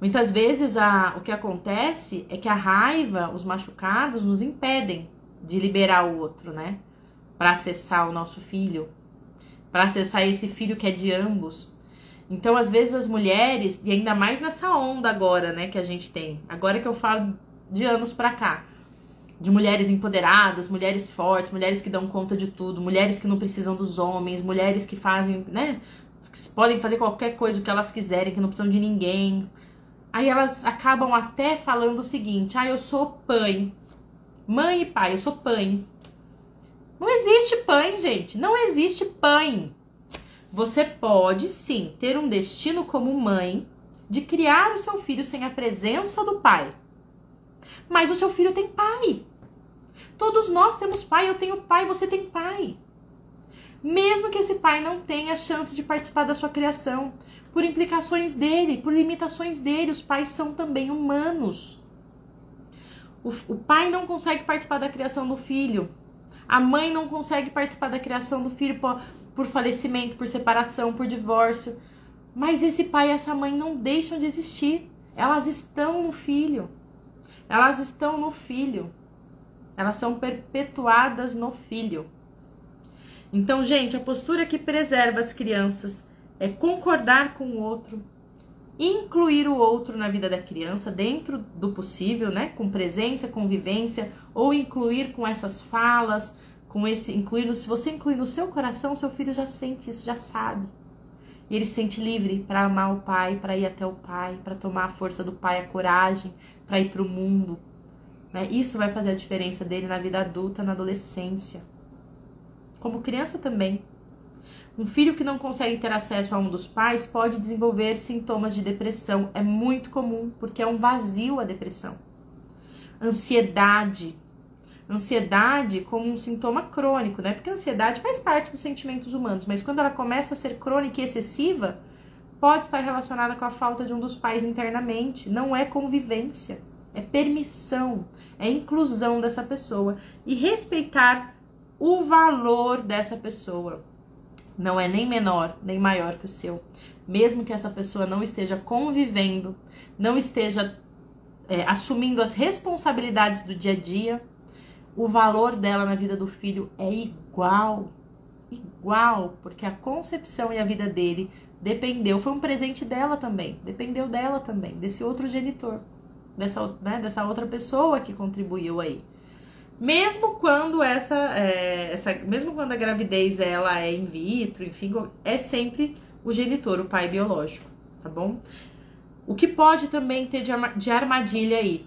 Muitas vezes a, o que acontece é que a raiva, os machucados, nos impedem de liberar o outro, né? Para acessar o nosso filho, para acessar esse filho que é de ambos. Então, às vezes, as mulheres, e ainda mais nessa onda agora, né, que a gente tem, agora que eu falo de anos pra cá, de mulheres empoderadas, mulheres fortes, mulheres que dão conta de tudo, mulheres que não precisam dos homens, mulheres que fazem, né, que podem fazer qualquer coisa que elas quiserem, que não precisam de ninguém, Aí elas acabam até falando o seguinte: ah, eu sou pai. Mãe e pai, eu sou pai. Não existe pai, gente. Não existe pai. Você pode sim ter um destino como mãe de criar o seu filho sem a presença do pai. Mas o seu filho tem pai. Todos nós temos pai, eu tenho pai, você tem pai. Mesmo que esse pai não tenha chance de participar da sua criação, por implicações dele, por limitações dele. Os pais são também humanos. O, o pai não consegue participar da criação do filho. A mãe não consegue participar da criação do filho por, por falecimento, por separação, por divórcio. Mas esse pai e essa mãe não deixam de existir. Elas estão no filho. Elas estão no filho. Elas são perpetuadas no filho. Então, gente, a postura que preserva as crianças é concordar com o outro, incluir o outro na vida da criança dentro do possível, né? Com presença, convivência, ou incluir com essas falas, com esse incluir, se você incluir no seu coração, seu filho já sente isso, já sabe. E ele se sente livre para amar o pai, para ir até o pai, para tomar a força do pai, a coragem, para ir para o mundo. Né? Isso vai fazer a diferença dele na vida adulta, na adolescência. Como criança também. Um filho que não consegue ter acesso a um dos pais pode desenvolver sintomas de depressão. É muito comum, porque é um vazio a depressão. Ansiedade. Ansiedade como um sintoma crônico, né? Porque a ansiedade faz parte dos sentimentos humanos, mas quando ela começa a ser crônica e excessiva, pode estar relacionada com a falta de um dos pais internamente. Não é convivência, é permissão, é inclusão dessa pessoa e respeitar o valor dessa pessoa não é nem menor nem maior que o seu. Mesmo que essa pessoa não esteja convivendo, não esteja é, assumindo as responsabilidades do dia a dia, o valor dela na vida do filho é igual. Igual, porque a concepção e a vida dele dependeu, foi um presente dela também, dependeu dela também, desse outro genitor, dessa, né, dessa outra pessoa que contribuiu aí. Mesmo quando essa, é, essa, mesmo quando a gravidez ela é in vitro, enfim, é sempre o genitor, o pai biológico, tá bom? O que pode também ter de armadilha aí?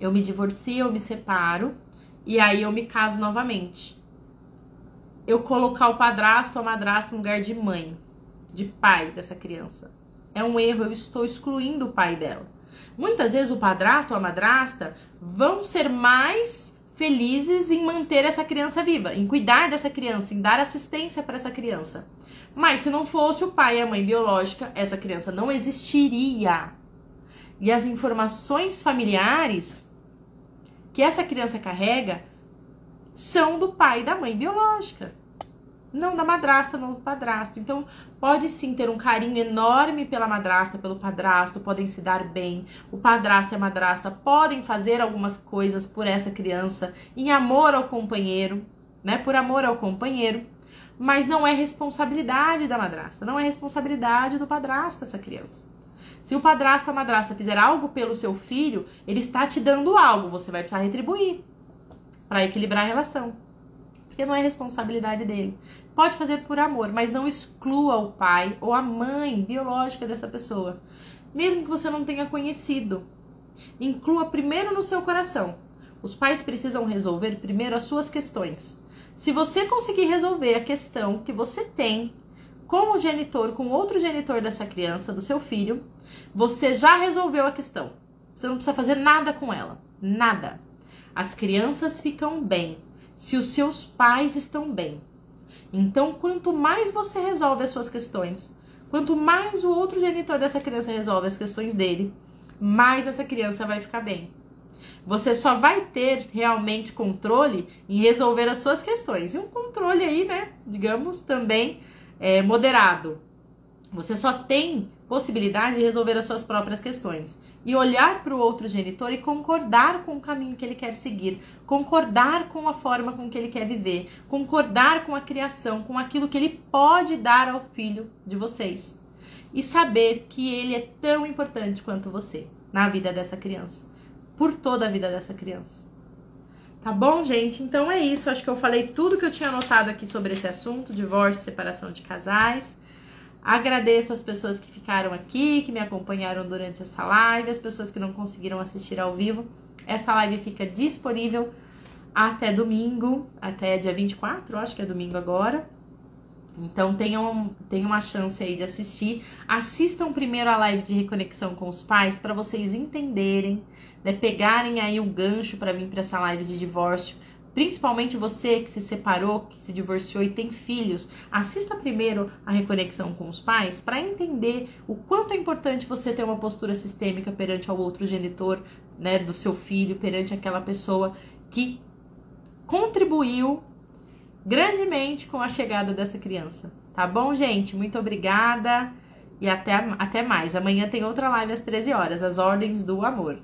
Eu me divorcio, eu me separo e aí eu me caso novamente. Eu colocar o padrasto ou a madrasta no lugar de mãe, de pai dessa criança. É um erro, eu estou excluindo o pai dela. Muitas vezes o padrasto ou a madrasta vão ser mais felizes em manter essa criança viva, em cuidar dessa criança, em dar assistência para essa criança. Mas se não fosse o pai e a mãe biológica, essa criança não existiria. E as informações familiares que essa criança carrega são do pai e da mãe biológica não da madrasta, não do padrasto. Então, pode sim ter um carinho enorme pela madrasta, pelo padrasto, podem se dar bem. O padrasto e a madrasta podem fazer algumas coisas por essa criança em amor ao companheiro, né? Por amor ao companheiro. Mas não é responsabilidade da madrasta, não é responsabilidade do padrasto essa criança. Se o padrasto ou a madrasta fizer algo pelo seu filho, ele está te dando algo, você vai precisar retribuir para equilibrar a relação porque não é responsabilidade dele. Pode fazer por amor, mas não exclua o pai ou a mãe biológica dessa pessoa, mesmo que você não tenha conhecido. Inclua primeiro no seu coração. Os pais precisam resolver primeiro as suas questões. Se você conseguir resolver a questão que você tem com o genitor, com outro genitor dessa criança, do seu filho, você já resolveu a questão. Você não precisa fazer nada com ela. Nada. As crianças ficam bem se os seus pais estão bem. Então, quanto mais você resolve as suas questões, quanto mais o outro genitor dessa criança resolve as questões dele, mais essa criança vai ficar bem. Você só vai ter realmente controle em resolver as suas questões. E um controle aí, né, digamos, também é, moderado. Você só tem possibilidade de resolver as suas próprias questões e olhar para o outro genitor e concordar com o caminho que ele quer seguir, concordar com a forma com que ele quer viver, concordar com a criação, com aquilo que ele pode dar ao filho de vocês e saber que ele é tão importante quanto você na vida dessa criança, por toda a vida dessa criança. Tá bom, gente? Então é isso. Acho que eu falei tudo que eu tinha anotado aqui sobre esse assunto: divórcio, separação de casais. Agradeço as pessoas que ficaram aqui, que me acompanharam durante essa live, as pessoas que não conseguiram assistir ao vivo. Essa live fica disponível até domingo, até dia 24, acho que é domingo agora. Então tenham, tenham uma chance aí de assistir. Assistam primeiro a live de reconexão com os pais para vocês entenderem, né, pegarem aí o gancho para vir para essa live de divórcio Principalmente você que se separou, que se divorciou e tem filhos, assista primeiro a reconexão com os pais para entender o quanto é importante você ter uma postura sistêmica perante ao outro genitor, né, do seu filho, perante aquela pessoa que contribuiu grandemente com a chegada dessa criança. Tá bom, gente? Muito obrigada e até, até mais. Amanhã tem outra live às 13 horas, as ordens do amor.